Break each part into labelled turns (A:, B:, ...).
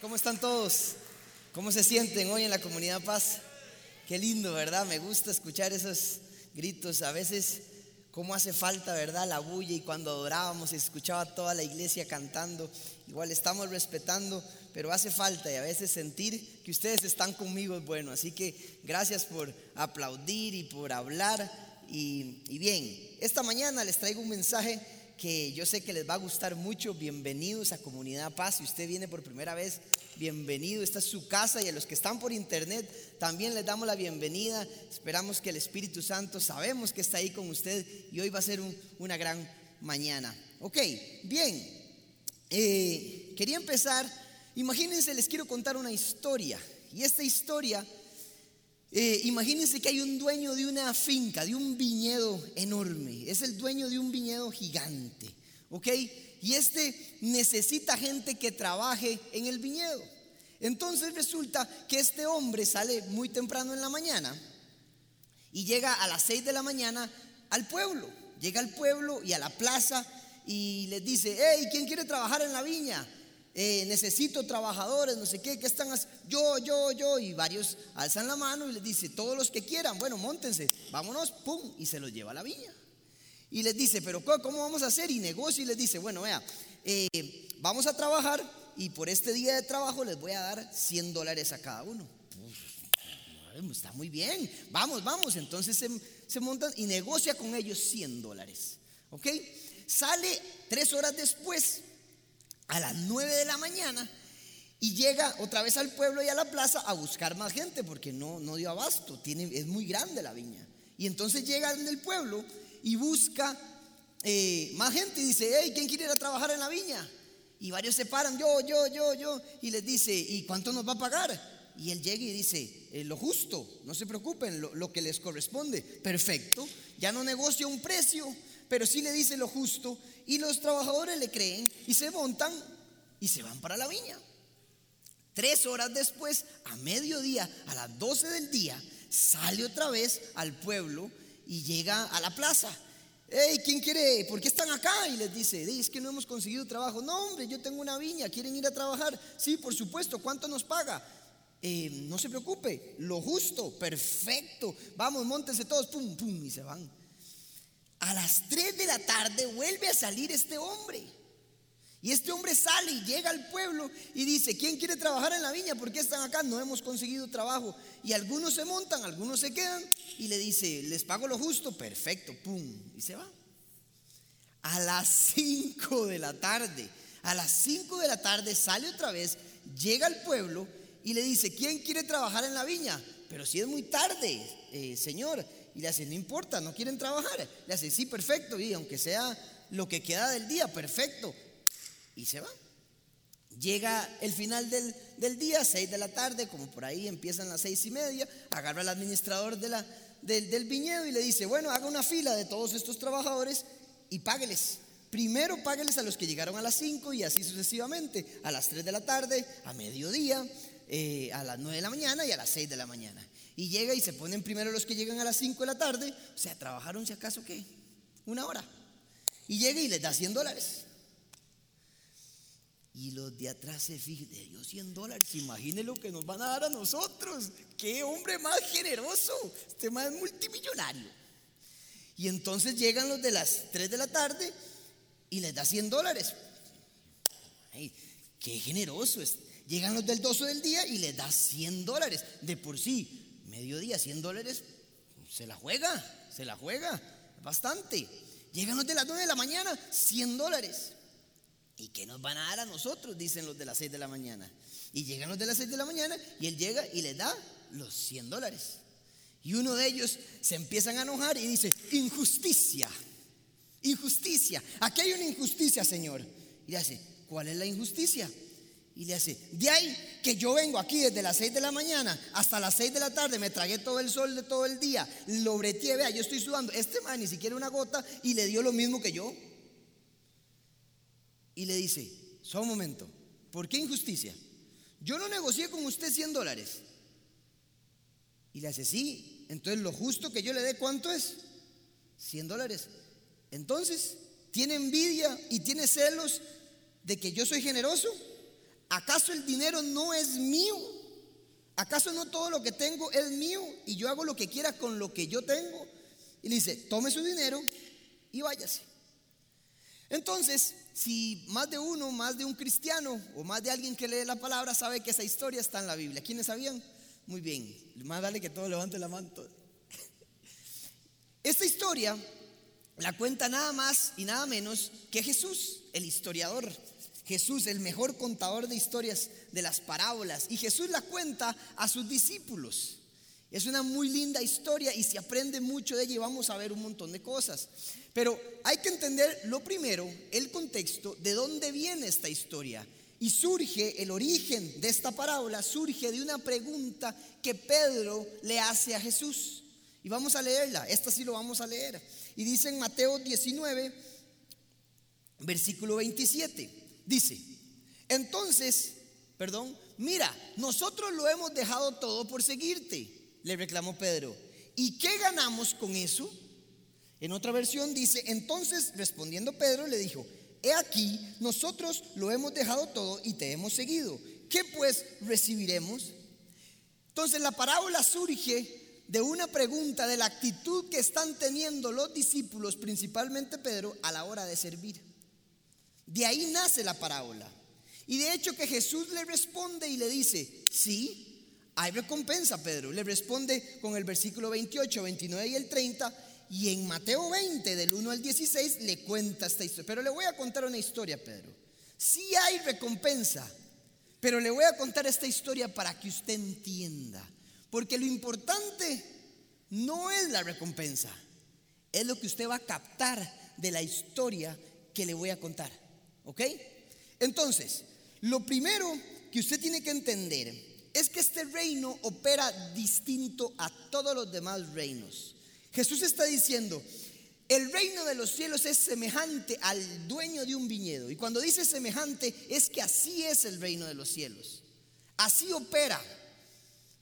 A: ¿cómo están todos? ¿Cómo se sienten hoy en la comunidad Paz? Qué lindo, ¿verdad? Me gusta escuchar esos gritos. A veces, cómo hace falta, ¿verdad? La bulla y cuando adorábamos y escuchaba toda la iglesia cantando. Igual estamos respetando, pero hace falta y a veces sentir que ustedes están conmigo es bueno. Así que gracias por aplaudir y por hablar. Y bien, esta mañana les traigo un mensaje que yo sé que les va a gustar mucho. Bienvenidos a Comunidad Paz. Si usted viene por primera vez, bienvenido. Esta es su casa y a los que están por internet también les damos la bienvenida. Esperamos que el Espíritu Santo, sabemos que está ahí con usted y hoy va a ser una gran mañana. Ok, bien. Eh, quería empezar. Imagínense, les quiero contar una historia. Y esta historia eh, imagínense que hay un dueño de una finca, de un viñedo enorme. Es el dueño de un viñedo gigante. ¿Ok? Y este necesita gente que trabaje en el viñedo. Entonces resulta que este hombre sale muy temprano en la mañana y llega a las 6 de la mañana al pueblo. Llega al pueblo y a la plaza y les dice, hey, ¿quién quiere trabajar en la viña? Eh, necesito trabajadores, no sé qué, ¿qué están haciendo? Yo, yo, yo, y varios alzan la mano y les dice, todos los que quieran, bueno, montense, vámonos, pum, y se los lleva a la viña. Y les dice, pero ¿cómo vamos a hacer? Y negocio y les dice, bueno, vea, eh, vamos a trabajar y por este día de trabajo les voy a dar 100 dólares a cada uno. está muy bien, vamos, vamos. Entonces se, se montan y negocia con ellos 100 dólares. ¿Ok? Sale tres horas después a las 9 de la mañana y llega otra vez al pueblo y a la plaza a buscar más gente porque no, no dio abasto, tiene, es muy grande la viña. Y entonces llega en el pueblo y busca eh, más gente y dice, hey, ¿quién quiere ir a trabajar en la viña? Y varios se paran, yo, yo, yo, yo, y les dice, ¿y cuánto nos va a pagar? Y él llega y dice, eh, lo justo, no se preocupen, lo, lo, que les corresponde. Perfecto, ya no negocia un precio, pero sí le dice lo justo y los trabajadores le creen y se montan y se van para la viña. Tres horas después, a mediodía, a las 12 del día, sale otra vez al pueblo y llega a la plaza. Hey, ¿quién quiere? ¿Por qué están acá? Y les dice, es que no hemos conseguido trabajo. No, hombre, yo tengo una viña, ¿quieren ir a trabajar? Sí, por supuesto, ¿cuánto nos paga? Eh, no se preocupe, lo justo, perfecto. Vamos, montense todos, pum, pum, y se van. Las 3 de la tarde vuelve a salir este hombre. Y este hombre sale y llega al pueblo y dice, ¿quién quiere trabajar en la viña? ¿Por qué están acá? No hemos conseguido trabajo. Y algunos se montan, algunos se quedan y le dice, les pago lo justo, perfecto, pum, y se va. A las 5 de la tarde, a las 5 de la tarde sale otra vez, llega al pueblo y le dice, ¿quién quiere trabajar en la viña? Pero si es muy tarde, eh, señor, y le hace, no importa, no quieren trabajar. Le hace, sí, perfecto. Y aunque sea lo que queda del día, perfecto. Y se va. Llega el final del, del día, seis de la tarde, como por ahí empiezan las seis y media, agarra al administrador del, del viñedo y le dice, bueno, haga una fila de todos estos trabajadores y págueles. Primero págueles a los que llegaron a las 5 y así sucesivamente, a las 3 de la tarde, a mediodía, eh, a las 9 de la mañana y a las 6 de la mañana y llega y se ponen primero los que llegan a las 5 de la tarde, o sea, trabajaron si acaso qué, una hora. Y llega y les da 100 dólares. Y los de atrás se fijan, de Dios 100 dólares, imagine lo que nos van a dar a nosotros. Qué hombre más generoso, este más multimillonario. Y entonces llegan los de las 3 de la tarde y les da 100 dólares. qué generoso es. Llegan los del 12 del día y les da 100 dólares. De por sí, mediodía, 100 dólares, se la juega, se la juega, bastante. Llegan los de las 9 de la mañana, 100 dólares. ¿Y qué nos van a dar a nosotros? Dicen los de las 6 de la mañana. Y llegan los de las 6 de la mañana y él llega y le da los 100 dólares. Y uno de ellos se empiezan a enojar y dice, injusticia, injusticia, aquí hay una injusticia, Señor. Y le hace, ¿cuál es la injusticia? Y le hace, de ahí que yo vengo aquí desde las 6 de la mañana hasta las 6 de la tarde, me tragué todo el sol de todo el día, lo breteé, vea, yo estoy sudando. Este man ni siquiera una gota y le dio lo mismo que yo. Y le dice, solo un momento, ¿por qué injusticia? Yo no negocié con usted 100 dólares. Y le hace, sí, entonces lo justo que yo le dé, ¿cuánto es? 100 dólares. Entonces, ¿tiene envidia y tiene celos de que yo soy generoso? ¿Acaso el dinero no es mío? ¿Acaso no todo lo que tengo es mío y yo hago lo que quiera con lo que yo tengo? Y le dice, tome su dinero y váyase. Entonces, si más de uno, más de un cristiano o más de alguien que lee la palabra sabe que esa historia está en la Biblia. ¿Quiénes sabían? Muy bien. Más vale que todos levanten la mano. Esta historia la cuenta nada más y nada menos que Jesús, el historiador. Jesús, el mejor contador de historias de las parábolas. Y Jesús la cuenta a sus discípulos. Es una muy linda historia y se aprende mucho de ella y vamos a ver un montón de cosas. Pero hay que entender lo primero, el contexto, de dónde viene esta historia. Y surge, el origen de esta parábola surge de una pregunta que Pedro le hace a Jesús. Y vamos a leerla, esta sí lo vamos a leer. Y dice en Mateo 19, versículo 27, dice, entonces, perdón, mira, nosotros lo hemos dejado todo por seguirte, le reclamó Pedro. ¿Y qué ganamos con eso? En otra versión dice, entonces respondiendo Pedro le dijo, he aquí, nosotros lo hemos dejado todo y te hemos seguido. ¿Qué pues recibiremos? Entonces la parábola surge de una pregunta de la actitud que están teniendo los discípulos, principalmente Pedro, a la hora de servir. De ahí nace la parábola. Y de hecho que Jesús le responde y le dice, sí, hay recompensa, Pedro. Le responde con el versículo 28, 29 y el 30. Y en Mateo 20, del 1 al 16, le cuenta esta historia. Pero le voy a contar una historia, Pedro. Sí hay recompensa, pero le voy a contar esta historia para que usted entienda. Porque lo importante no es la recompensa, es lo que usted va a captar de la historia que le voy a contar. ¿Ok? Entonces, lo primero que usted tiene que entender es que este reino opera distinto a todos los demás reinos. Jesús está diciendo, el reino de los cielos es semejante al dueño de un viñedo. Y cuando dice semejante es que así es el reino de los cielos. Así opera.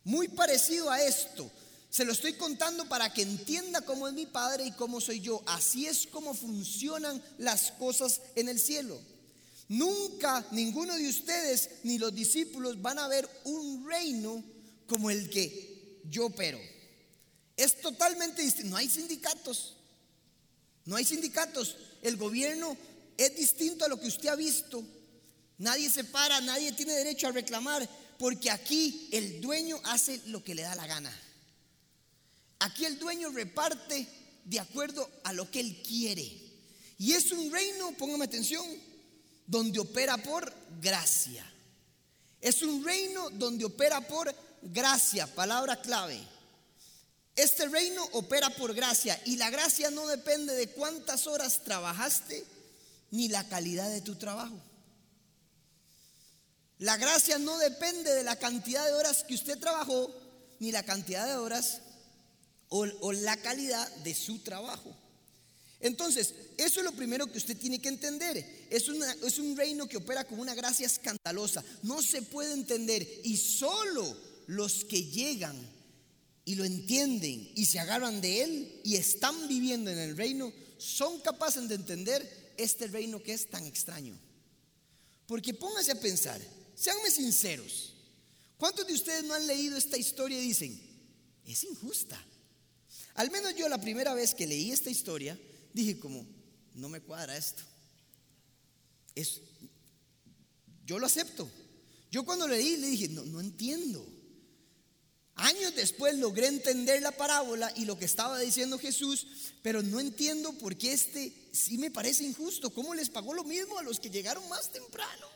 A: Muy parecido a esto. Se lo estoy contando para que entienda cómo es mi Padre y cómo soy yo. Así es como funcionan las cosas en el cielo. Nunca ninguno de ustedes ni los discípulos van a ver un reino como el que yo opero. Es totalmente distinto. No hay sindicatos. No hay sindicatos. El gobierno es distinto a lo que usted ha visto. Nadie se para, nadie tiene derecho a reclamar, porque aquí el dueño hace lo que le da la gana. Aquí el dueño reparte de acuerdo a lo que él quiere. Y es un reino, póngame atención, donde opera por gracia. Es un reino donde opera por gracia, palabra clave. Este reino opera por gracia y la gracia no depende de cuántas horas trabajaste ni la calidad de tu trabajo. La gracia no depende de la cantidad de horas que usted trabajó ni la cantidad de horas o, la calidad de su trabajo. Entonces, eso es lo primero que usted tiene que entender. Es, es un reino que opera con una gracia escandalosa. No se puede entender y solo los que llegan y lo entienden y se agarran de él y están viviendo en el reino, son capaces de entender este reino que es tan extraño. Porque póngase a pensar, seanme sinceros, ¿cuántos de ustedes no han leído esta historia y dicen, es injusta? Al menos yo la primera vez que leí esta historia, dije como, no me cuadra esto. Es, yo lo acepto. Yo cuando leí le dije, no, no entiendo. Años después logré entender la parábola y lo que estaba diciendo Jesús, pero no entiendo por qué este sí me parece injusto. ¿Cómo les pagó lo mismo a los que llegaron más temprano?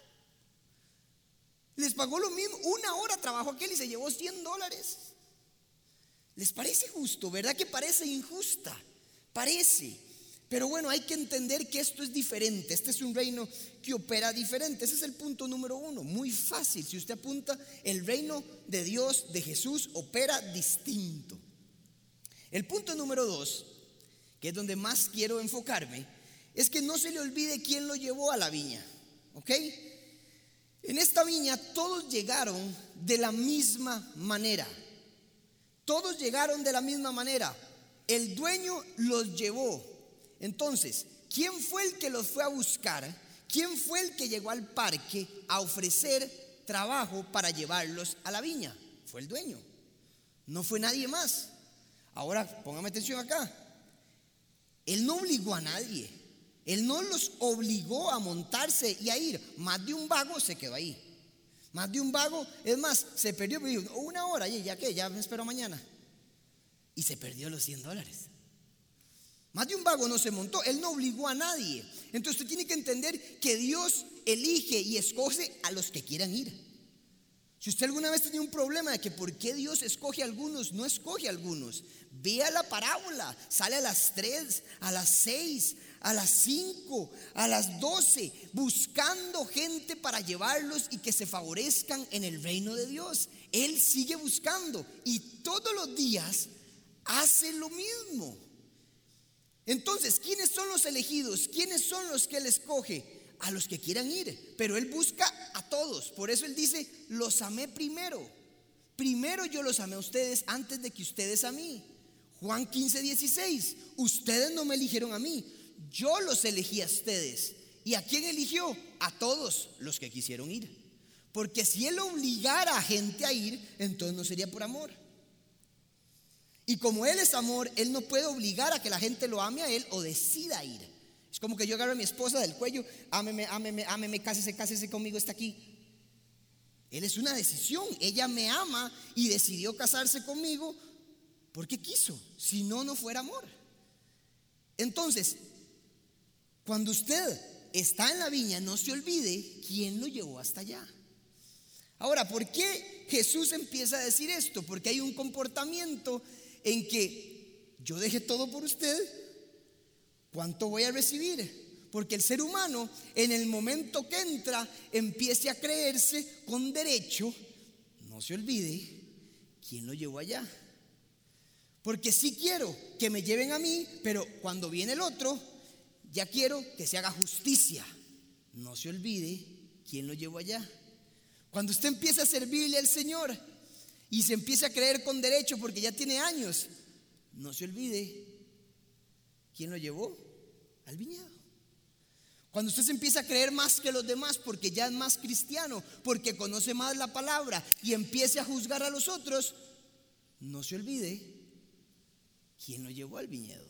A: Les pagó lo mismo. Una hora trabajó aquel y se llevó 100 dólares. ¿Les parece justo? ¿Verdad que parece injusta? Parece. Pero bueno, hay que entender que esto es diferente. Este es un reino que opera diferente. Ese es el punto número uno. Muy fácil. Si usted apunta, el reino de Dios, de Jesús, opera distinto. El punto número dos, que es donde más quiero enfocarme, es que no se le olvide quién lo llevó a la viña. ¿Ok? En esta viña todos llegaron de la misma manera. Todos llegaron de la misma manera. El dueño los llevó entonces, ¿quién fue el que los fue a buscar? ¿quién fue el que llegó al parque a ofrecer trabajo para llevarlos a la viña? Fue el dueño. No fue nadie más. Ahora, póngame atención acá. Él no obligó a nadie. Él no los obligó a montarse y a ir. Más de un vago se quedó ahí. Más de un vago, es más, se perdió. Una hora, y ya que, ya me espero mañana. Y se perdió los 100 dólares. Más de un vago no se montó, él no obligó a nadie. Entonces usted tiene que entender que Dios elige y escoge a los que quieran ir. Si usted alguna vez tenía un problema de que por qué Dios escoge a algunos, no escoge a algunos. Vea la parábola, sale a las 3, a las 6, a las 5, a las 12, buscando gente para llevarlos y que se favorezcan en el reino de Dios. Él sigue buscando y todos los días hace lo mismo. Entonces, ¿quiénes son los elegidos? ¿Quiénes son los que Él escoge? A los que quieran ir. Pero Él busca a todos. Por eso Él dice, los amé primero. Primero yo los amé a ustedes antes de que ustedes a mí. Juan 15, 16. Ustedes no me eligieron a mí. Yo los elegí a ustedes. ¿Y a quién eligió? A todos los que quisieron ir. Porque si Él obligara a gente a ir, entonces no sería por amor. Y como Él es amor, Él no puede obligar a que la gente lo ame a Él o decida ir. Es como que yo agarro a mi esposa del cuello, ámeme, ámeme, ámeme, cásese, cásese conmigo, está aquí. Él es una decisión. Ella me ama y decidió casarse conmigo porque quiso. Si no, no fuera amor. Entonces, cuando usted está en la viña, no se olvide quién lo llevó hasta allá. Ahora, ¿por qué Jesús empieza a decir esto? Porque hay un comportamiento en que yo deje todo por usted, ¿cuánto voy a recibir? Porque el ser humano en el momento que entra empiece a creerse con derecho, no se olvide quién lo llevó allá. Porque sí quiero que me lleven a mí, pero cuando viene el otro, ya quiero que se haga justicia. No se olvide quién lo llevó allá. Cuando usted empieza a servirle al Señor, y se empieza a creer con derecho porque ya tiene años, no se olvide quién lo llevó al viñedo. Cuando usted se empieza a creer más que los demás porque ya es más cristiano, porque conoce más la palabra y empiece a juzgar a los otros, no se olvide quién lo llevó al viñedo.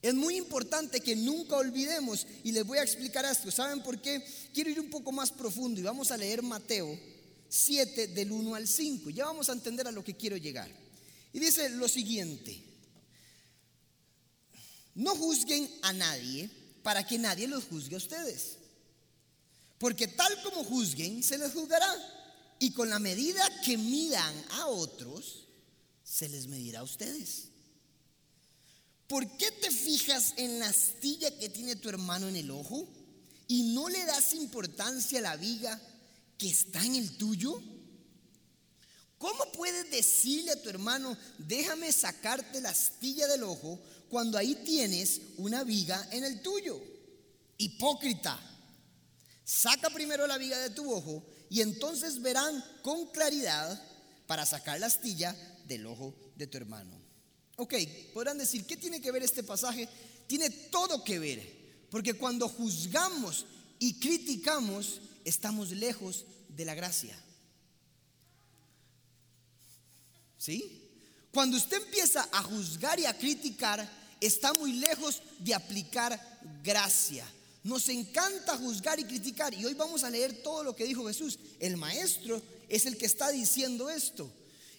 A: Es muy importante que nunca olvidemos, y les voy a explicar esto, ¿saben por qué? Quiero ir un poco más profundo y vamos a leer Mateo 7 del 1 al 5. Ya vamos a entender a lo que quiero llegar. Y dice lo siguiente, no juzguen a nadie para que nadie los juzgue a ustedes. Porque tal como juzguen, se les juzgará. Y con la medida que midan a otros, se les medirá a ustedes. ¿Por qué te fijas en la astilla que tiene tu hermano en el ojo y no le das importancia a la viga está en el tuyo? ¿Cómo puedes decirle a tu hermano, déjame sacarte la astilla del ojo cuando ahí tienes una viga en el tuyo? Hipócrita. Saca primero la viga de tu ojo y entonces verán con claridad para sacar la astilla del ojo de tu hermano. Ok, podrán decir, ¿qué tiene que ver este pasaje? Tiene todo que ver, porque cuando juzgamos y criticamos, estamos lejos de la gracia. ¿Sí? Cuando usted empieza a juzgar y a criticar, está muy lejos de aplicar gracia. Nos encanta juzgar y criticar. Y hoy vamos a leer todo lo que dijo Jesús. El maestro es el que está diciendo esto.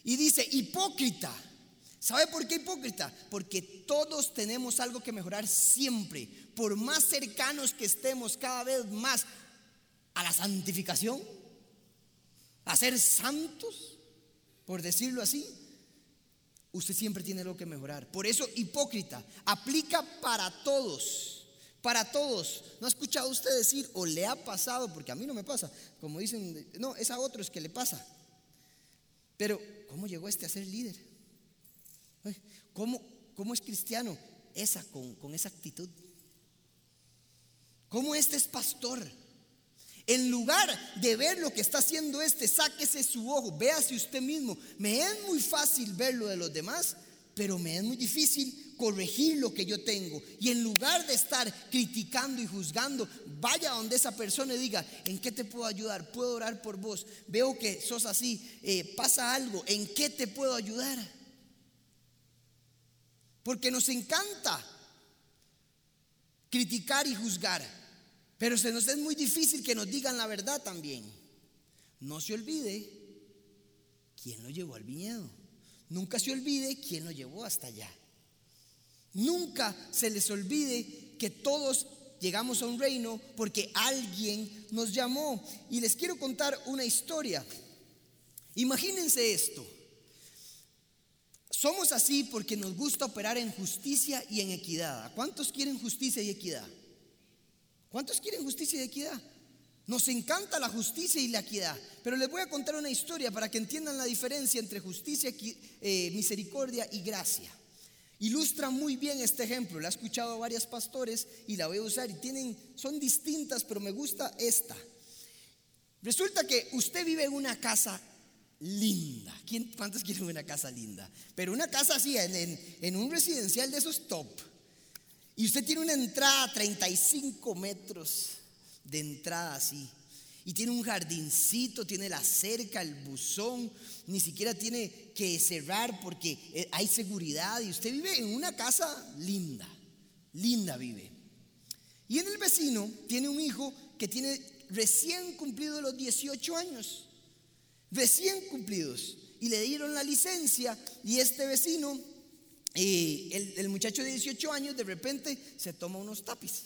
A: Y dice, hipócrita. ¿Sabe por qué hipócrita? Porque todos tenemos algo que mejorar siempre. Por más cercanos que estemos cada vez más a la santificación, a ser santos, por decirlo así, usted siempre tiene algo que mejorar. Por eso, hipócrita, aplica para todos, para todos. ¿No ha escuchado usted decir o le ha pasado, porque a mí no me pasa, como dicen, no, es a otros que le pasa. Pero, ¿cómo llegó este a ser líder? ¿Cómo, cómo es cristiano? Esa, con, con esa actitud. ¿Cómo este es pastor? En lugar de ver lo que está haciendo este, sáquese su ojo, véase usted mismo. Me es muy fácil ver lo de los demás, pero me es muy difícil corregir lo que yo tengo. Y en lugar de estar criticando y juzgando, vaya donde esa persona y diga, ¿en qué te puedo ayudar? ¿Puedo orar por vos? Veo que sos así, eh, pasa algo, ¿en qué te puedo ayudar? Porque nos encanta criticar y juzgar, pero se nos es muy difícil que nos digan la verdad también. No se olvide quién lo llevó al viñedo. Nunca se olvide quién lo llevó hasta allá. Nunca se les olvide que todos llegamos a un reino porque alguien nos llamó. Y les quiero contar una historia. Imagínense esto. Somos así porque nos gusta operar en justicia y en equidad. ¿Cuántos quieren justicia y equidad? ¿Cuántos quieren justicia y equidad? Nos encanta la justicia y la equidad, pero les voy a contar una historia para que entiendan la diferencia entre justicia, eh, misericordia y gracia. Ilustra muy bien este ejemplo, la he escuchado a varios pastores y la voy a usar y tienen, son distintas, pero me gusta esta. Resulta que usted vive en una casa linda. ¿Quién, ¿Cuántos quieren una casa linda? Pero una casa así, en, en un residencial de esos top. Y usted tiene una entrada a 35 metros de entrada así. Y tiene un jardincito, tiene la cerca, el buzón, ni siquiera tiene que cerrar porque eh, hay seguridad y usted vive en una casa linda, linda vive. Y en el vecino tiene un hijo que tiene recién cumplido los 18 años, recién cumplidos, y le dieron la licencia y este vecino, eh, el, muchacho de 18 años, de repente se toma unos tapices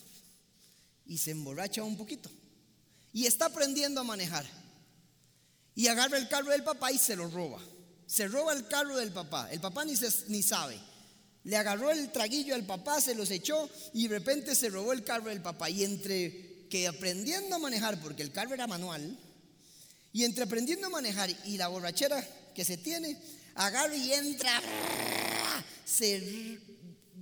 A: y se emborracha un poquito. Y está aprendiendo a manejar. Y agarra el carro del papá y se lo roba. Se roba el carro del papá. El papá ni, ni sabe. Le agarró el traguillo al papá, se los echó y de repente se robó el carro del papá. Y entre que aprendiendo a manejar, porque el carro era manual, y entre aprendiendo a manejar y la borrachera que se tiene, agarra y entra, se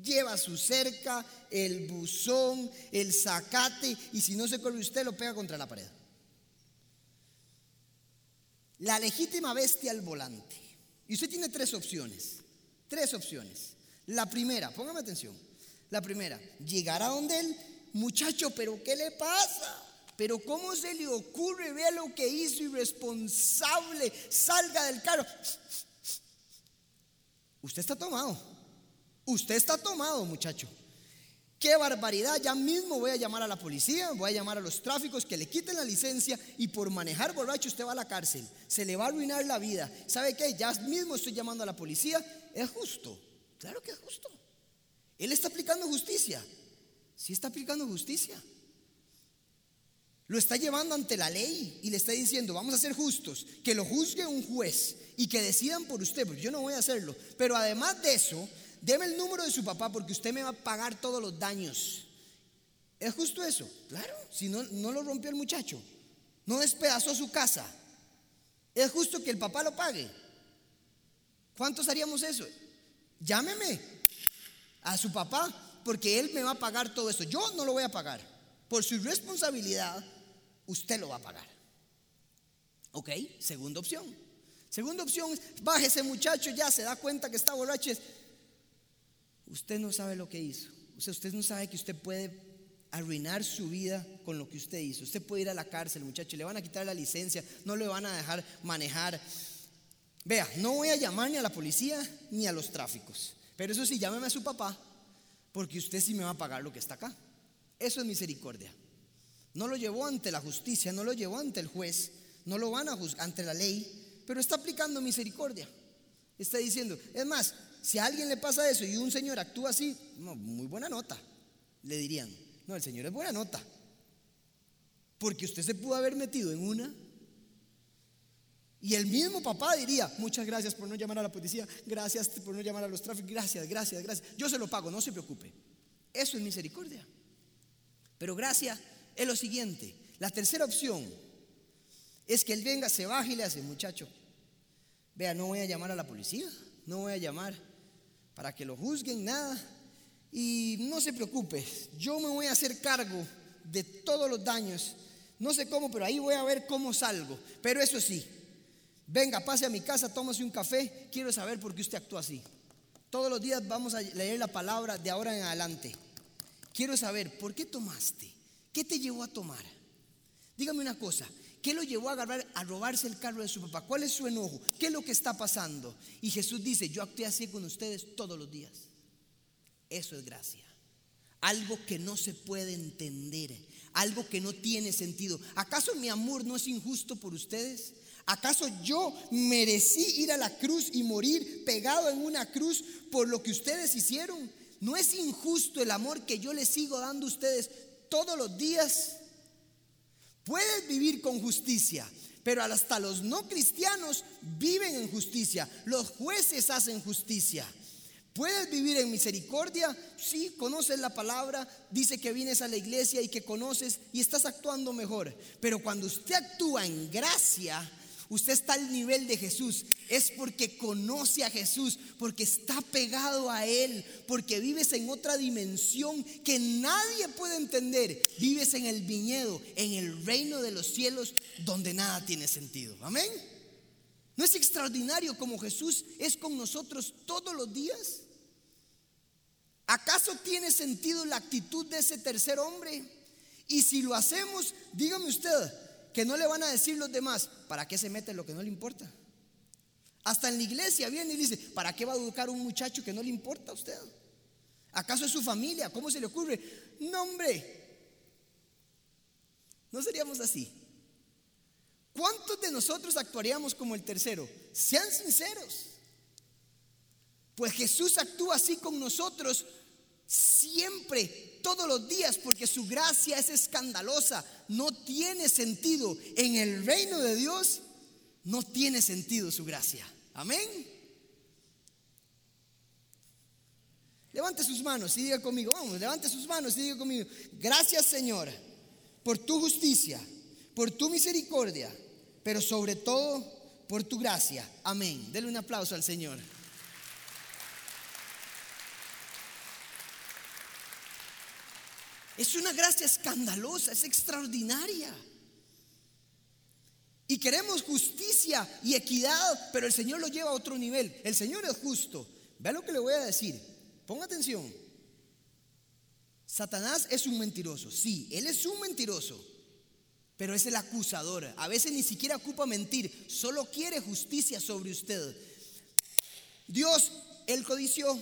A: lleva su cerca, el buzón, el zacate, y si no se corre usted lo pega contra la pared. La legítima bestia al volante. Y usted tiene tres opciones. Tres opciones. La primera, póngame atención. La primera, llegar a donde él, muchacho, pero ¿qué le pasa? Pero ¿cómo se le ocurre? Vea lo que hizo irresponsable. Salga del carro. Usted está tomado. Usted está tomado, muchacho. Qué barbaridad. Ya mismo voy a llamar a la policía, voy a llamar a los tráficos que le quiten la licencia y por manejar borracho usted va a la cárcel. Se le va a arruinar la vida. ¿Sabe qué? Ya mismo estoy llamando a la policía. Es justo. Claro que es justo. Él está aplicando justicia. Sí está aplicando justicia. Lo está llevando ante la ley y le está diciendo, vamos a ser justos, que lo juzgue un juez y que decidan por usted, porque yo no voy a hacerlo. Pero además de eso, deme el número de su papá porque usted me va a pagar todos los daños. ¿Es justo eso? Claro, si no, no lo rompió el muchacho, no despedazó su casa. ¿Es justo que el papá lo pague? ¿Cuántos haríamos eso? Llámeme a su papá porque él me va a pagar todo esto. Yo no lo voy a pagar. Por su responsabilidad, usted lo va a pagar. ¿Ok? Segunda opción. Segunda opción baje ese muchacho, ya se da cuenta que está borracho. Usted no sabe lo que hizo. O sea, usted no sabe que usted puede arruinar su vida con lo que usted hizo. Usted puede ir a la cárcel, muchacho, le van a quitar la licencia, no le van a dejar manejar. Vea, no voy a llamar ni a la policía ni a los tráficos. Pero eso sí, llámeme a su papá, porque usted sí me va a pagar lo que está acá. Eso es misericordia. No lo llevó ante la justicia, no lo llevó ante el juez, no lo van a juzgar ante la ley, pero está aplicando misericordia. Está diciendo, es más, si a alguien le pasa eso y un señor actúa así, muy buena nota, le dirían. No, el señor es buena nota. Porque usted se pudo haber metido en una. Y el mismo papá diría, muchas gracias por no llamar a la policía, gracias por no llamar a los tráficos, gracias, gracias, gracias. Yo se lo pago, no se preocupe. Eso es misericordia. Pero gracias es lo siguiente. La tercera opción es que él venga, se baje y le hace, muchacho, vea, no voy a llamar a la policía, no voy a llamar para que lo juzguen, nada. Y no se preocupe, yo me voy a hacer cargo de todos los daños. No sé cómo, pero ahí voy a ver cómo salgo. Pero eso sí, venga, pase a mi casa, tómase un café, quiero saber por qué usted actúa así. Todos los días vamos a leer la palabra de ahora en adelante. Quiero saber, ¿por qué tomaste? ¿Qué te llevó a tomar? Dígame una cosa, ¿qué lo llevó a, a robarse el carro de su papá? ¿Cuál es su enojo? ¿Qué es lo que está pasando? Y Jesús dice, yo actué así con ustedes todos los días. Eso es gracia. Algo que no se puede entender, algo que no tiene sentido. ¿Acaso mi amor no es injusto por ustedes? ¿Acaso yo merecí ir a la cruz y morir pegado en una cruz por lo que ustedes hicieron? ¿No es injusto el amor que yo les sigo dando a ustedes todos los días? Puedes vivir con justicia, pero hasta los no cristianos viven en justicia. Los jueces hacen justicia. ¿Puedes vivir en misericordia? Sí, conoces la palabra, dice que vienes a la iglesia y que conoces y estás actuando mejor. Pero cuando usted actúa en gracia, usted está al nivel de Jesús. Es porque conoce a Jesús, porque está pegado a Él, porque vives en otra dimensión que nadie puede entender. Vives en el viñedo, en el reino de los cielos, donde nada tiene sentido. Amén. ¿No es extraordinario como Jesús es con nosotros todos los días? ¿Acaso tiene sentido la actitud de ese tercer hombre? Y si lo hacemos, dígame usted, que no le van a decir los demás, ¿para qué se mete lo que no le importa? Hasta en la iglesia viene y dice, ¿para qué va a educar un muchacho que no le importa a usted? ¿Acaso es su familia? ¿Cómo se le ocurre? No, hombre, no seríamos así. ¿Cuántos de nosotros actuaríamos como el tercero? Sean sinceros. Pues Jesús actúa así con nosotros siempre, todos los días, porque su gracia es escandalosa, no tiene sentido. En el reino de Dios no tiene sentido su gracia. Amén. Levante sus manos y diga conmigo, vamos, levante sus manos y diga conmigo, gracias Señor por tu justicia, por tu misericordia, pero sobre todo por tu gracia. Amén. Dele un aplauso al Señor. Es una gracia escandalosa, es extraordinaria. Y queremos justicia y equidad, pero el Señor lo lleva a otro nivel. El Señor es justo. Vea lo que le voy a decir. Ponga atención. Satanás es un mentiroso. Sí, él es un mentiroso. Pero es el acusador. A veces ni siquiera ocupa mentir. Solo quiere justicia sobre usted. Dios, él codició,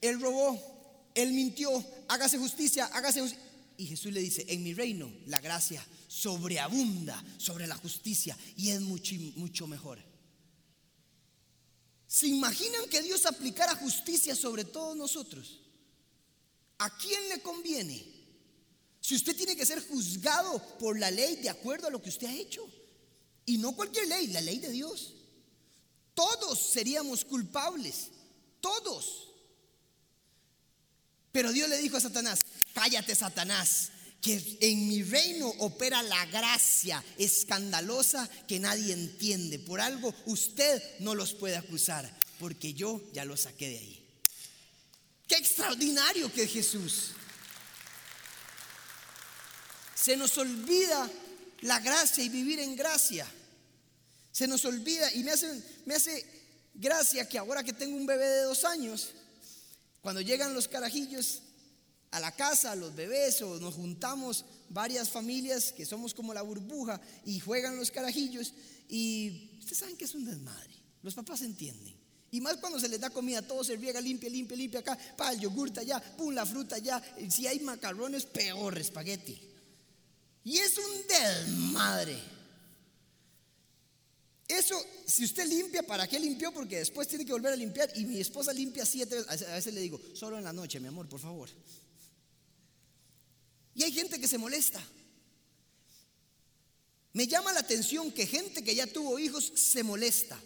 A: él robó, él mintió, hágase justicia, hágase justicia. Y Jesús le dice, en mi reino la gracia sobreabunda sobre la justicia y es mucho, mucho mejor. ¿Se imaginan que Dios aplicara justicia sobre todos nosotros? ¿A quién le conviene? Si usted tiene que ser juzgado por la ley de acuerdo a lo que usted ha hecho. Y no cualquier ley, la ley de Dios. Todos seríamos culpables. Todos. Pero Dios le dijo a Satanás, cállate Satanás, que en mi reino opera la gracia escandalosa que nadie entiende. Por algo usted no los puede acusar, porque yo ya los saqué de ahí. Qué extraordinario que es Jesús. Se nos olvida la gracia y vivir en gracia. Se nos olvida y me me hace gracia que ahora que tengo un bebé de dos años, cuando llegan los carajillos a la casa, los bebés, o nos juntamos varias familias que somos como la burbuja y juegan los carajillos, y ustedes saben que es un desmadre. Los papás entienden. Y más cuando se les da comida, todo se riega, limpia, limpia, limpia acá, para el yogurta allá, pum, la fruta allá. Si hay macarrones, peor, espagueti. Y es un desmadre. Eso, si usted limpia, ¿para qué limpió? Porque después tiene que volver a limpiar. Y mi esposa limpia siete veces. A veces le digo, solo en la noche, mi amor, por favor. Y hay gente que se molesta. Me llama la atención que gente que ya tuvo hijos se molesta.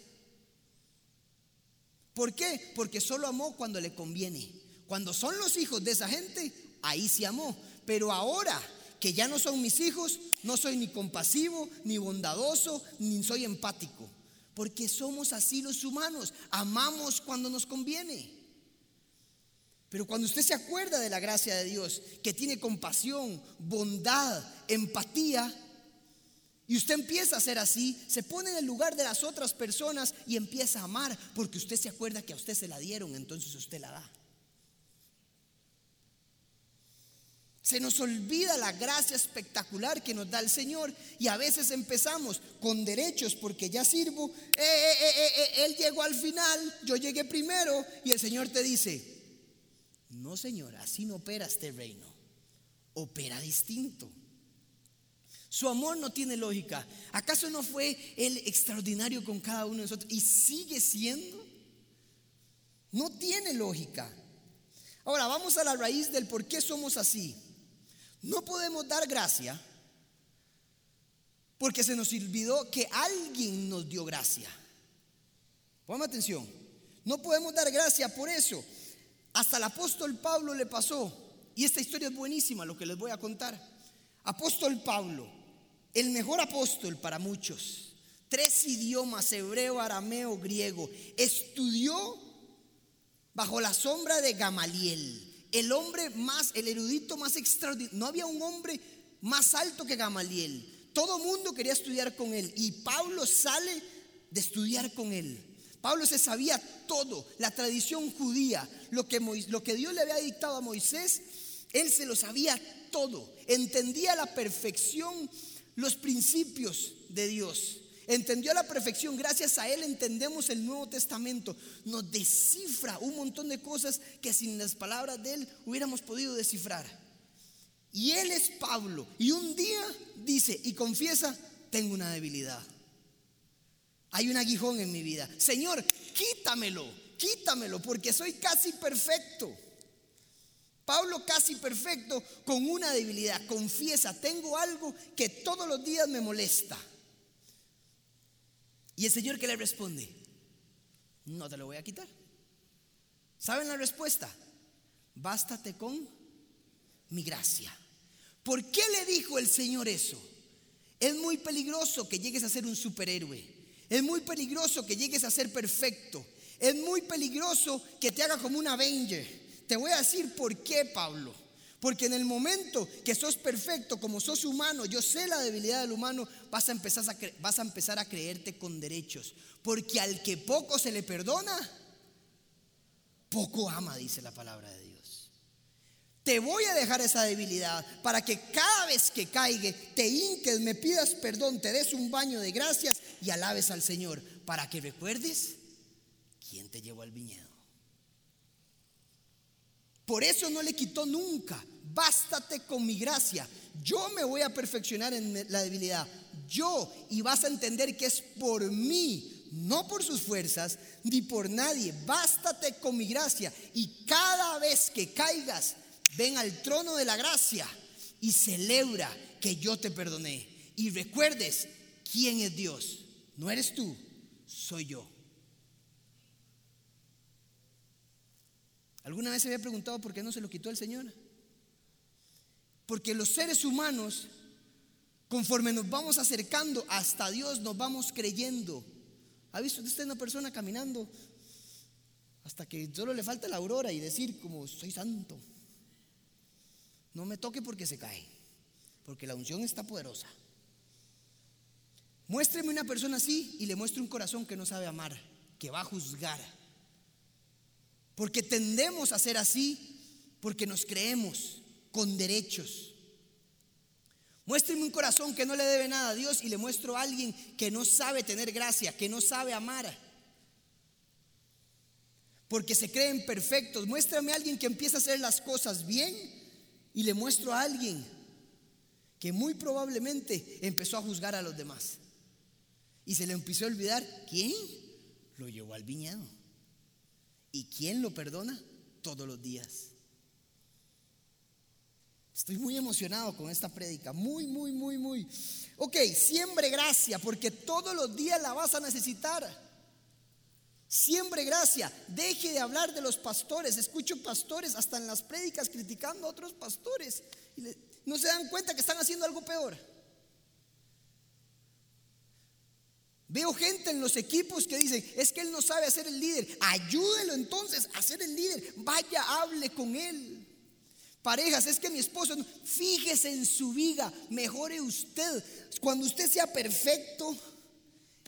A: ¿Por qué? Porque solo amó cuando le conviene. Cuando son los hijos de esa gente, ahí sí amó. Pero ahora que ya no son mis hijos, no soy ni compasivo, ni bondadoso, ni soy empático. Porque somos así los humanos, amamos cuando nos conviene. Pero cuando usted se acuerda de la gracia de Dios, que tiene compasión, bondad, empatía, Y usted empieza a ser así, se pone en el lugar de las otras personas y empieza a amar, porque usted se acuerda que a usted se la dieron, entonces usted la da. Se nos olvida la gracia espectacular que nos da el Señor y a veces empezamos con derechos porque ya sirvo. Eh, eh, eh, él llegó al final, yo llegué primero y el Señor te dice, no Señor, así no opera este reino, opera distinto. Su amor no tiene lógica. ¿Acaso no fue Él extraordinario con cada uno de nosotros y sigue siendo? No tiene lógica. Ahora vamos a la raíz del por qué somos así. No podemos dar gracia porque se nos olvidó que alguien nos dio gracia. Ponme atención. No podemos dar gracia por eso. Hasta el apóstol Pablo le pasó. Y esta historia es buenísima, lo que les voy a contar. Apóstol Pablo, el mejor apóstol para muchos. Tres idiomas, hebreo, arameo, griego. Estudió bajo la sombra de Gamaliel el hombre más, el erudito más extraordinario. No había un hombre más alto que Gamaliel. Todo mundo quería estudiar con él. Y Pablo sale de estudiar con él. Pablo se sabía todo, la tradición judía, lo que, lo que Dios le había dictado a Moisés, él se lo sabía todo. Entendía a la perfección los principios de Dios. Entendió a la perfección, gracias a Él entendemos el Nuevo Testamento. Nos descifra un montón de cosas que sin las palabras de Él hubiéramos podido descifrar. Y Él es Pablo. Y un día dice y confiesa, tengo una debilidad. Hay un aguijón en mi vida. Señor, quítamelo, quítamelo, porque soy casi perfecto. Pablo casi perfecto con una debilidad. Confiesa, tengo algo que todos los días me molesta. Y el Señor que le responde, no te lo voy a quitar. ¿Saben la respuesta? Bástate con mi gracia. ¿Por qué le dijo el Señor eso? Es muy peligroso que llegues a ser un superhéroe. Es muy peligroso que llegues a ser perfecto. Es muy peligroso que te haga como un Avenger. Te voy a decir por qué, Pablo. Porque en el momento que sos perfecto, como sos humano, yo sé la debilidad del humano, vas a empezar a, vas a, empezar a creerte con derechos. Porque al que poco se le perdona, poco ama, dice la palabra de Dios. Te voy a dejar esa debilidad para que cada vez que caiga, te hinques, me pidas perdón, te des un baño de gracias y alabes al Señor. Para que recuerdes quién te llevó al viñedo. Por eso no le quitó nunca. Bástate con mi gracia. Yo me voy a perfeccionar en la debilidad. Yo, y vas a entender que es por mí, no por sus fuerzas, ni por nadie. Bástate con mi gracia. Y cada vez que caigas, ven al trono de la gracia y celebra que yo te perdoné. Y recuerdes quién es Dios. No eres tú, soy yo. ¿Alguna vez se había preguntado por qué no se lo quitó el Señor? Porque los seres humanos, conforme nos vamos acercando hasta Dios, nos vamos creyendo. ¿Ha visto usted una persona caminando hasta que solo le falta la aurora y decir como soy santo? No me toque porque se cae, porque la unción está poderosa. Muéstreme una persona así y le muestre un corazón que no sabe amar, que va a juzgar porque tendemos a ser así, porque nos creemos con derechos. Muéstreme un corazón que no le debe nada a Dios y le muestro a alguien que no sabe tener gracia, que no sabe amar. Porque se creen perfectos. Muéstrame a alguien que empieza a hacer las cosas bien y le muestro a alguien que muy probablemente empezó a juzgar a los demás. Y se le empezó a olvidar quién lo llevó al viñedo. ¿Y quién lo perdona? Todos los días. Estoy muy emocionado con esta prédica, muy, muy, muy, muy. Ok, siembre gracia, porque todos los días la vas a necesitar. Siembre gracia, deje de hablar de los pastores. Escucho pastores hasta en las prédicas criticando a otros pastores. Y no se dan cuenta que están haciendo algo peor. Veo gente en los equipos que dicen, es que él no sabe hacer el líder. Ayúdelo entonces a ser el líder. Vaya, hable con él. Parejas, es que mi esposo, fíjese en su vida, mejore usted. Cuando usted sea perfecto,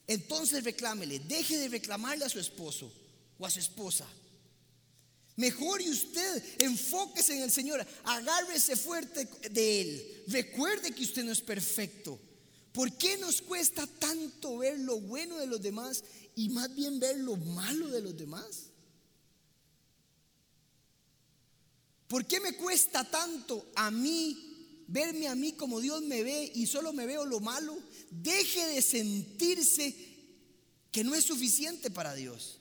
A: entonces reclámele, deje de reclamarle a su esposo o a su esposa. Mejore usted, enfóquese en el Señor, agárrese fuerte de Él. Recuerde que usted no es perfecto. ¿Por qué nos cuesta tanto ver lo bueno de los demás y más bien ver lo malo de los demás? ¿Por qué me cuesta tanto a mí verme a mí como Dios me ve y solo me veo lo malo? Deje de sentirse que no es suficiente para Dios.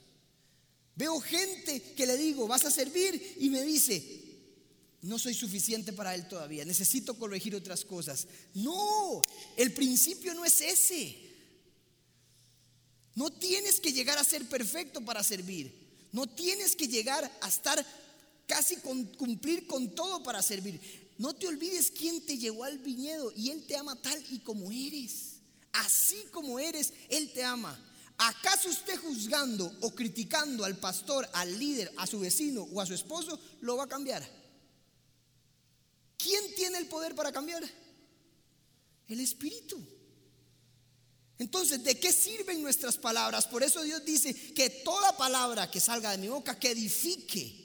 A: Veo gente que le digo, vas a servir y me dice, no soy suficiente para Él todavía, necesito corregir otras cosas. No, el principio no es ese. No tienes que llegar a ser perfecto para servir. No tienes que llegar a estar casi con, cumplir con todo para servir. No te olvides quién te llevó al viñedo y Él te ama tal y como eres. Así como eres, Él te ama. ¿Acaso usted juzgando o criticando al pastor, al líder, a su vecino o a su esposo, lo va a cambiar? ¿Quién tiene el poder para cambiar? El Espíritu. Entonces, ¿de qué sirven nuestras palabras? Por eso Dios dice que toda palabra que salga de mi boca, que edifique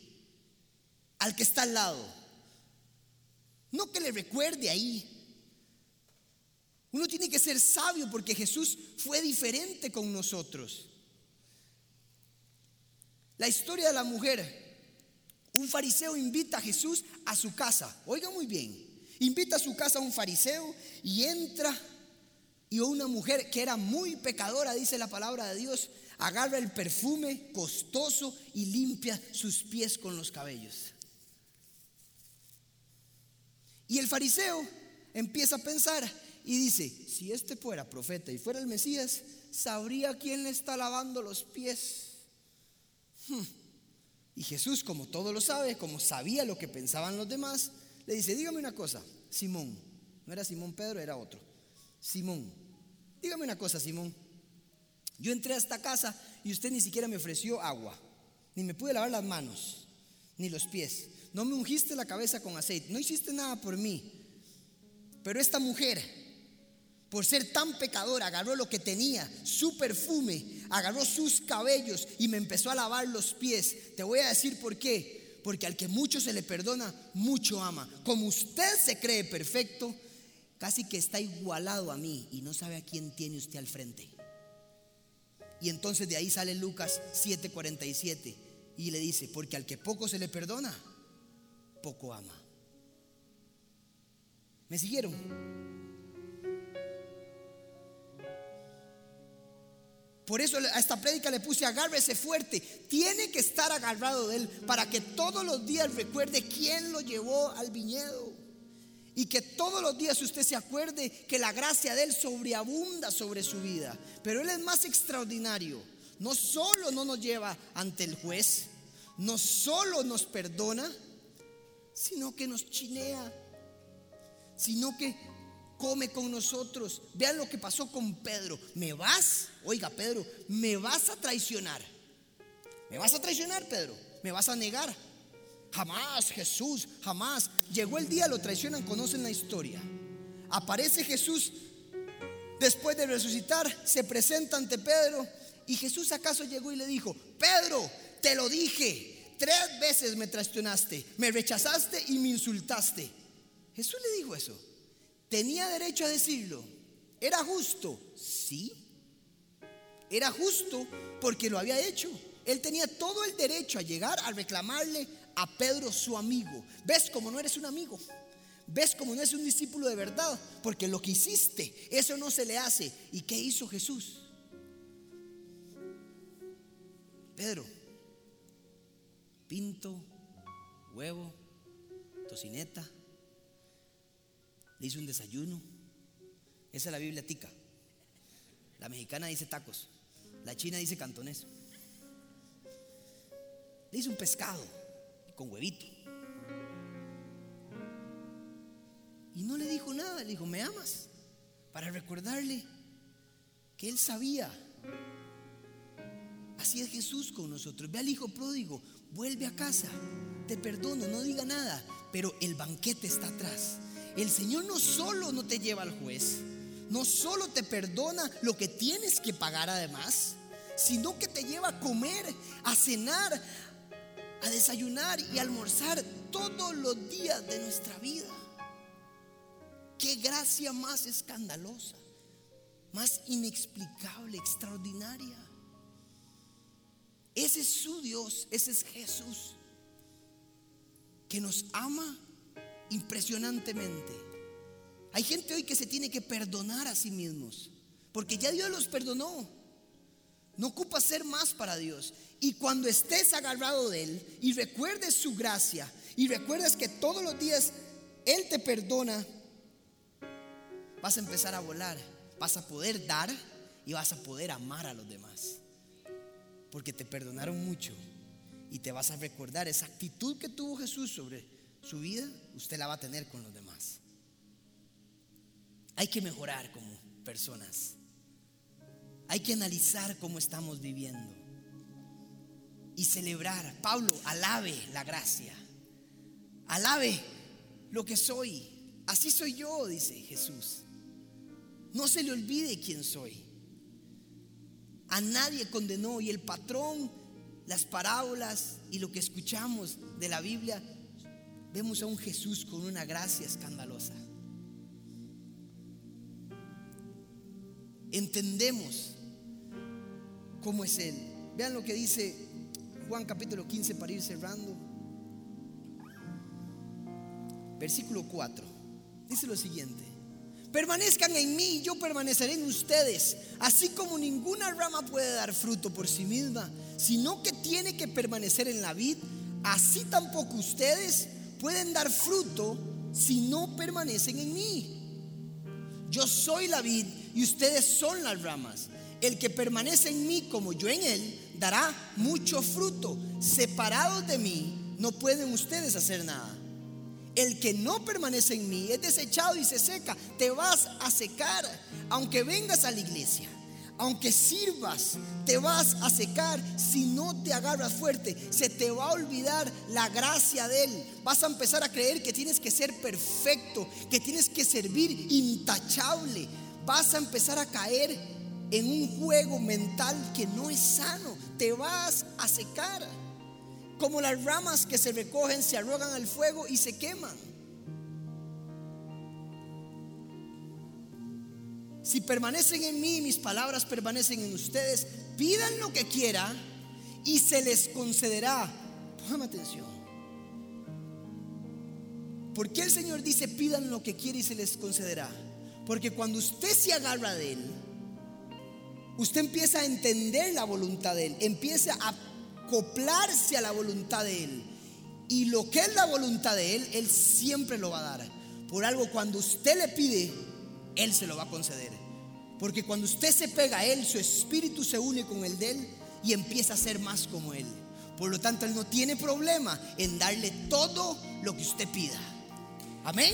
A: al que está al lado. No que le recuerde ahí. Uno tiene que ser sabio porque Jesús fue diferente con nosotros. La historia de la mujer. Un fariseo invita a Jesús a su casa. Oiga muy bien. Invita a su casa a un fariseo y entra y una mujer que era muy pecadora, dice la palabra de Dios, agarra el perfume costoso y limpia sus pies con los cabellos. Y el fariseo empieza a pensar y dice, si este fuera profeta y fuera el Mesías, sabría quién le está lavando los pies. Hmm. Y Jesús, como todo lo sabe, como sabía lo que pensaban los demás, le dice, dígame una cosa, Simón, no era Simón Pedro, era otro. Simón, dígame una cosa, Simón. Yo entré a esta casa y usted ni siquiera me ofreció agua, ni me pude lavar las manos, ni los pies no me ungiste la cabeza con aceite, no hiciste nada por mí. Pero esta mujer, por ser tan pecadora, agarró lo que tenía, su perfume, agarró sus cabellos y me empezó a lavar los pies. Te voy a decir por qué. Porque al que mucho se le perdona, mucho ama. Como usted se cree perfecto, casi que está igualado a mí y no sabe a quién tiene usted al frente. Y entonces de ahí sale Lucas 7:47 y le dice, porque al que poco se le perdona, poco ama. ¿Me siguieron? Por eso a esta prédica le puse agárrese fuerte. Tiene que estar agarrado de él para que todos los días recuerde quién lo llevó al viñedo. Y que todos los días usted se acuerde que la gracia de él sobreabunda sobre su vida. Pero él es más extraordinario. No solo no nos lleva ante el juez, no solo nos perdona, sino que nos chinea, sino que come con nosotros. Vean lo que pasó con Pedro. ¿Me vas? Oiga, Pedro, ¿me vas a traicionar? ¿Me vas a traicionar, Pedro? ¿Me vas a negar? Jamás, Jesús, jamás. Llegó el día, lo traicionan, conocen la historia. Aparece Jesús después de resucitar, se presenta ante Pedro y Jesús acaso llegó y le dijo, Pedro, te lo dije, tres veces me traicionaste, me rechazaste y me insultaste. Jesús le dijo eso. ¿Tenía derecho a decirlo? ¿Era justo? Sí. Era justo porque lo había hecho. Él tenía todo el derecho a llegar a reclamarle a Pedro su amigo. ¿Ves como no eres un amigo? ¿Ves como no es un discípulo de verdad? Porque lo que hiciste, eso no se le hace. ¿Y qué hizo Jesús? Pedro, pinto, huevo, tocineta. Le hice un desayuno. Esa es la Biblia tica. La mexicana dice tacos. La china dice cantonés. Le hice un pescado con huevito. Y no le dijo nada. Le dijo, ¿me amas? Para recordarle que él sabía. Así es Jesús con nosotros. Ve al hijo pródigo vuelve a casa. te perdono, no diga nada, pero el banquete está atrás. El Señor no solo no te lleva al juez, no solo te perdona lo que tienes que pagar además, sino que te lleva a comer, a cenar, a desayunar y almorzar todos los días de nuestra vida. Qué gracia más escandalosa, más inexplicable, extraordinaria. Ese es su Dios, ese es Jesús, que nos ama impresionantemente. Hay gente hoy que se tiene que perdonar a sí mismos, porque ya Dios los perdonó. No ocupa ser más para Dios. Y cuando estés agarrado de Él y recuerdes su gracia y recuerdes que todos los días Él te perdona, vas a empezar a volar, vas a poder dar y vas a poder amar a los demás. Porque te perdonaron mucho y te vas a recordar esa actitud que tuvo Jesús sobre su vida, usted la va a tener con los demás. Hay que mejorar como personas. Hay que analizar cómo estamos viviendo y celebrar. Pablo, alabe la gracia. Alabe lo que soy. Así soy yo, dice Jesús. No se le olvide quién soy. A nadie condenó y el patrón, las parábolas y lo que escuchamos de la Biblia, vemos a un Jesús con una gracia escandalosa. Entendemos cómo es Él. Vean lo que dice Juan capítulo 15 para ir cerrando. Versículo 4. Dice lo siguiente. Permanezcan en mí y yo permaneceré en ustedes. Así como ninguna rama puede dar fruto por sí misma, sino que tiene que permanecer en la vid, así tampoco ustedes pueden dar fruto si no permanecen en mí. Yo soy la vid y ustedes son las ramas. El que permanece en mí como yo en él, dará mucho fruto. Separados de mí, no pueden ustedes hacer nada. El que no permanece en mí es desechado y se seca. Te vas a secar, aunque vengas a la iglesia. Aunque sirvas, te vas a secar si no te agarras fuerte. Se te va a olvidar la gracia de Él. Vas a empezar a creer que tienes que ser perfecto, que tienes que servir intachable. Vas a empezar a caer en un juego mental que no es sano. Te vas a secar. Como las ramas que se recogen, se arrogan al fuego y se queman. Si permanecen en mí mis palabras permanecen en ustedes, pidan lo que quieran y se les concederá. Póngame atención. ¿Por qué el Señor dice pidan lo que quiera y se les concederá? Porque cuando usted se agarra de Él, usted empieza a entender la voluntad de Él, empieza a acoplarse a la voluntad de Él. Y lo que es la voluntad de Él, Él siempre lo va a dar. Por algo cuando usted le pide, Él se lo va a conceder. Porque cuando usted se pega a Él, su espíritu se une con el de Él y empieza a ser más como Él. Por lo tanto, Él no tiene problema en darle todo lo que usted pida. Amén.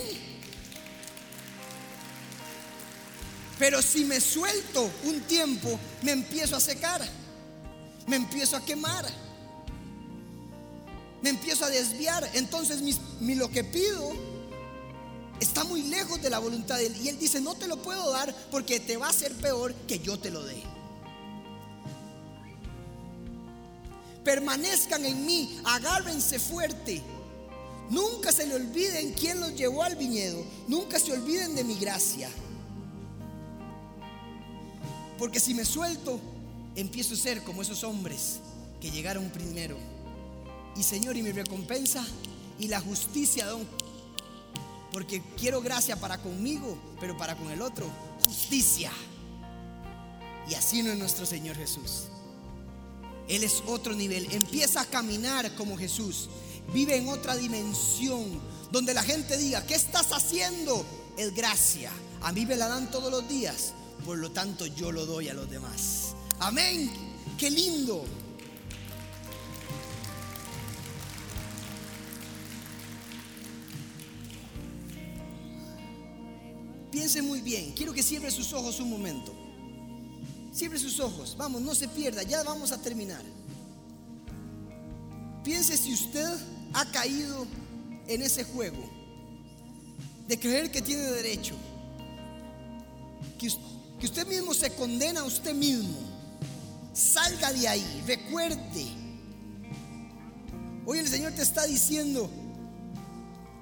A: Pero si me suelto un tiempo, me empiezo a secar, me empiezo a quemar, me empiezo a desviar. Entonces mi, lo que pido está muy lejos de la voluntad de Él. Y Él dice, no te lo puedo dar porque te va a ser peor que yo te lo dé. Permanezcan en mí, agárrense fuerte. Nunca se le olviden quién los llevó al viñedo. Nunca se olviden de mi gracia. Porque si me suelto, empiezo a ser como esos hombres que llegaron primero. Y Señor, y mi recompensa y la justicia, don. Porque quiero gracia para conmigo, pero para con el otro, justicia. Y así no es nuestro Señor Jesús. Él es otro nivel. Empieza a caminar como Jesús. Vive en otra dimensión. Donde la gente diga, ¿qué estás haciendo? Es gracia. A mí me la dan todos los días por lo tanto yo lo doy a los demás. Amén. Qué lindo. Piense muy bien. Quiero que cierre sus ojos un momento. Cierre sus ojos. Vamos, no se pierda. Ya vamos a terminar. Piense si usted ha caído en ese juego de creer que tiene derecho, que, usted mismo se condena a usted mismo, salga de ahí, recuerde. Hoy el Señor te está diciendo,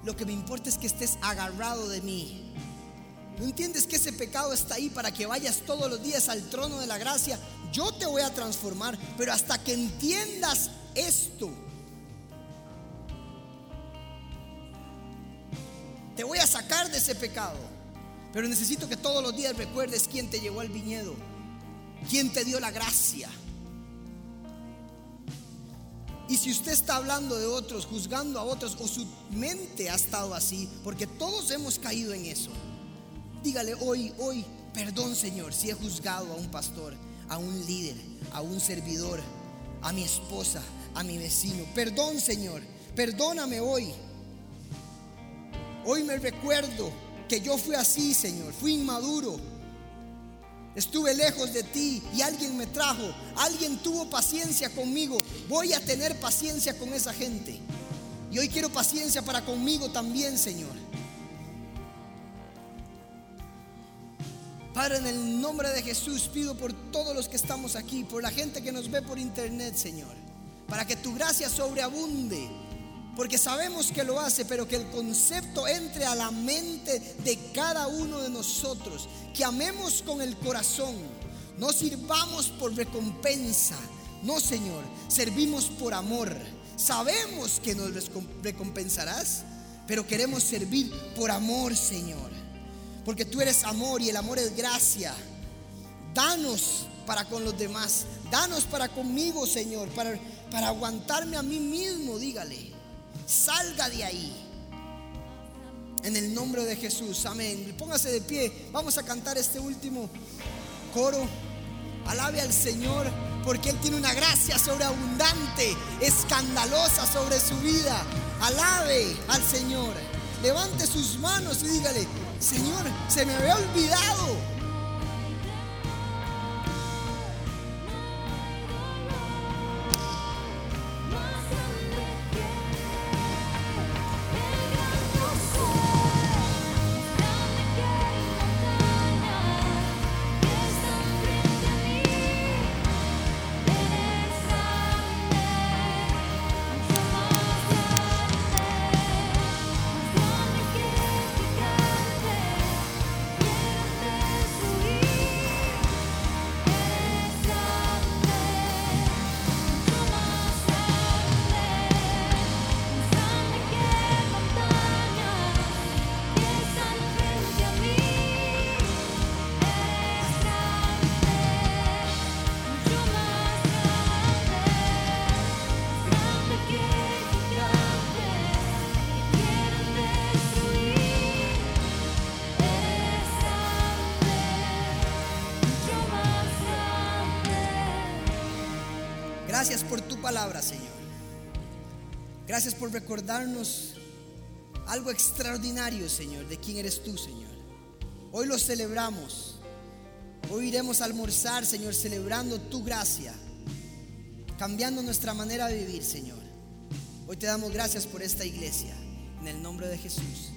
A: lo que me importa es que estés agarrado de mí. ¿No entiendes que ese pecado está ahí para que vayas todos los días al trono de la gracia? Yo te voy a transformar, pero hasta que entiendas esto, te voy a sacar de ese pecado. Pero necesito que todos los días recuerdes quién te llevó al viñedo, quién te dio la gracia. Y si usted está hablando de otros, juzgando a otros, o su mente ha estado así, porque todos hemos caído en eso, dígale hoy, hoy, perdón Señor, si he juzgado a un pastor, a un líder, a un servidor, a mi esposa, a mi vecino. Perdón Señor, perdóname hoy. Hoy me recuerdo que yo fui así, Señor, fui inmaduro. Estuve lejos de ti y alguien me trajo, alguien tuvo paciencia conmigo. Voy a tener paciencia con esa gente. Y hoy quiero paciencia para conmigo también, Señor. Padre, en el nombre de Jesús pido por todos los que estamos aquí, por la gente que nos ve por internet, Señor, para que tu gracia sobreabunde porque sabemos que lo hace, pero que el concepto entre a la mente de cada uno de nosotros, que amemos con el corazón, no sirvamos por recompensa, no Señor, servimos por amor. Sabemos que nos recompensarás, pero queremos servir por amor, Señor, porque tú eres amor y el amor es gracia. Danos para con los demás, danos para conmigo, Señor, para, para aguantarme a mí mismo, dígale salga de ahí. En el nombre de Jesús, amén. Póngase de pie, vamos a cantar este último coro. Alabe al Señor porque Él tiene una gracia sobreabundante, escandalosa sobre su vida. Alabe al Señor. Levante sus manos y dígale, Señor, se me había olvidado Gracias por recordarnos algo extraordinario, Señor, de quién eres tú, Señor. Hoy lo celebramos. Hoy iremos a almorzar, Señor, celebrando tu gracia, cambiando nuestra manera de vivir, Señor. Hoy te damos gracias por esta iglesia, en el nombre de Jesús.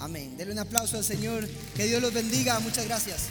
A: Amén. Denle un aplauso al Señor. Que Dios los bendiga. Muchas gracias.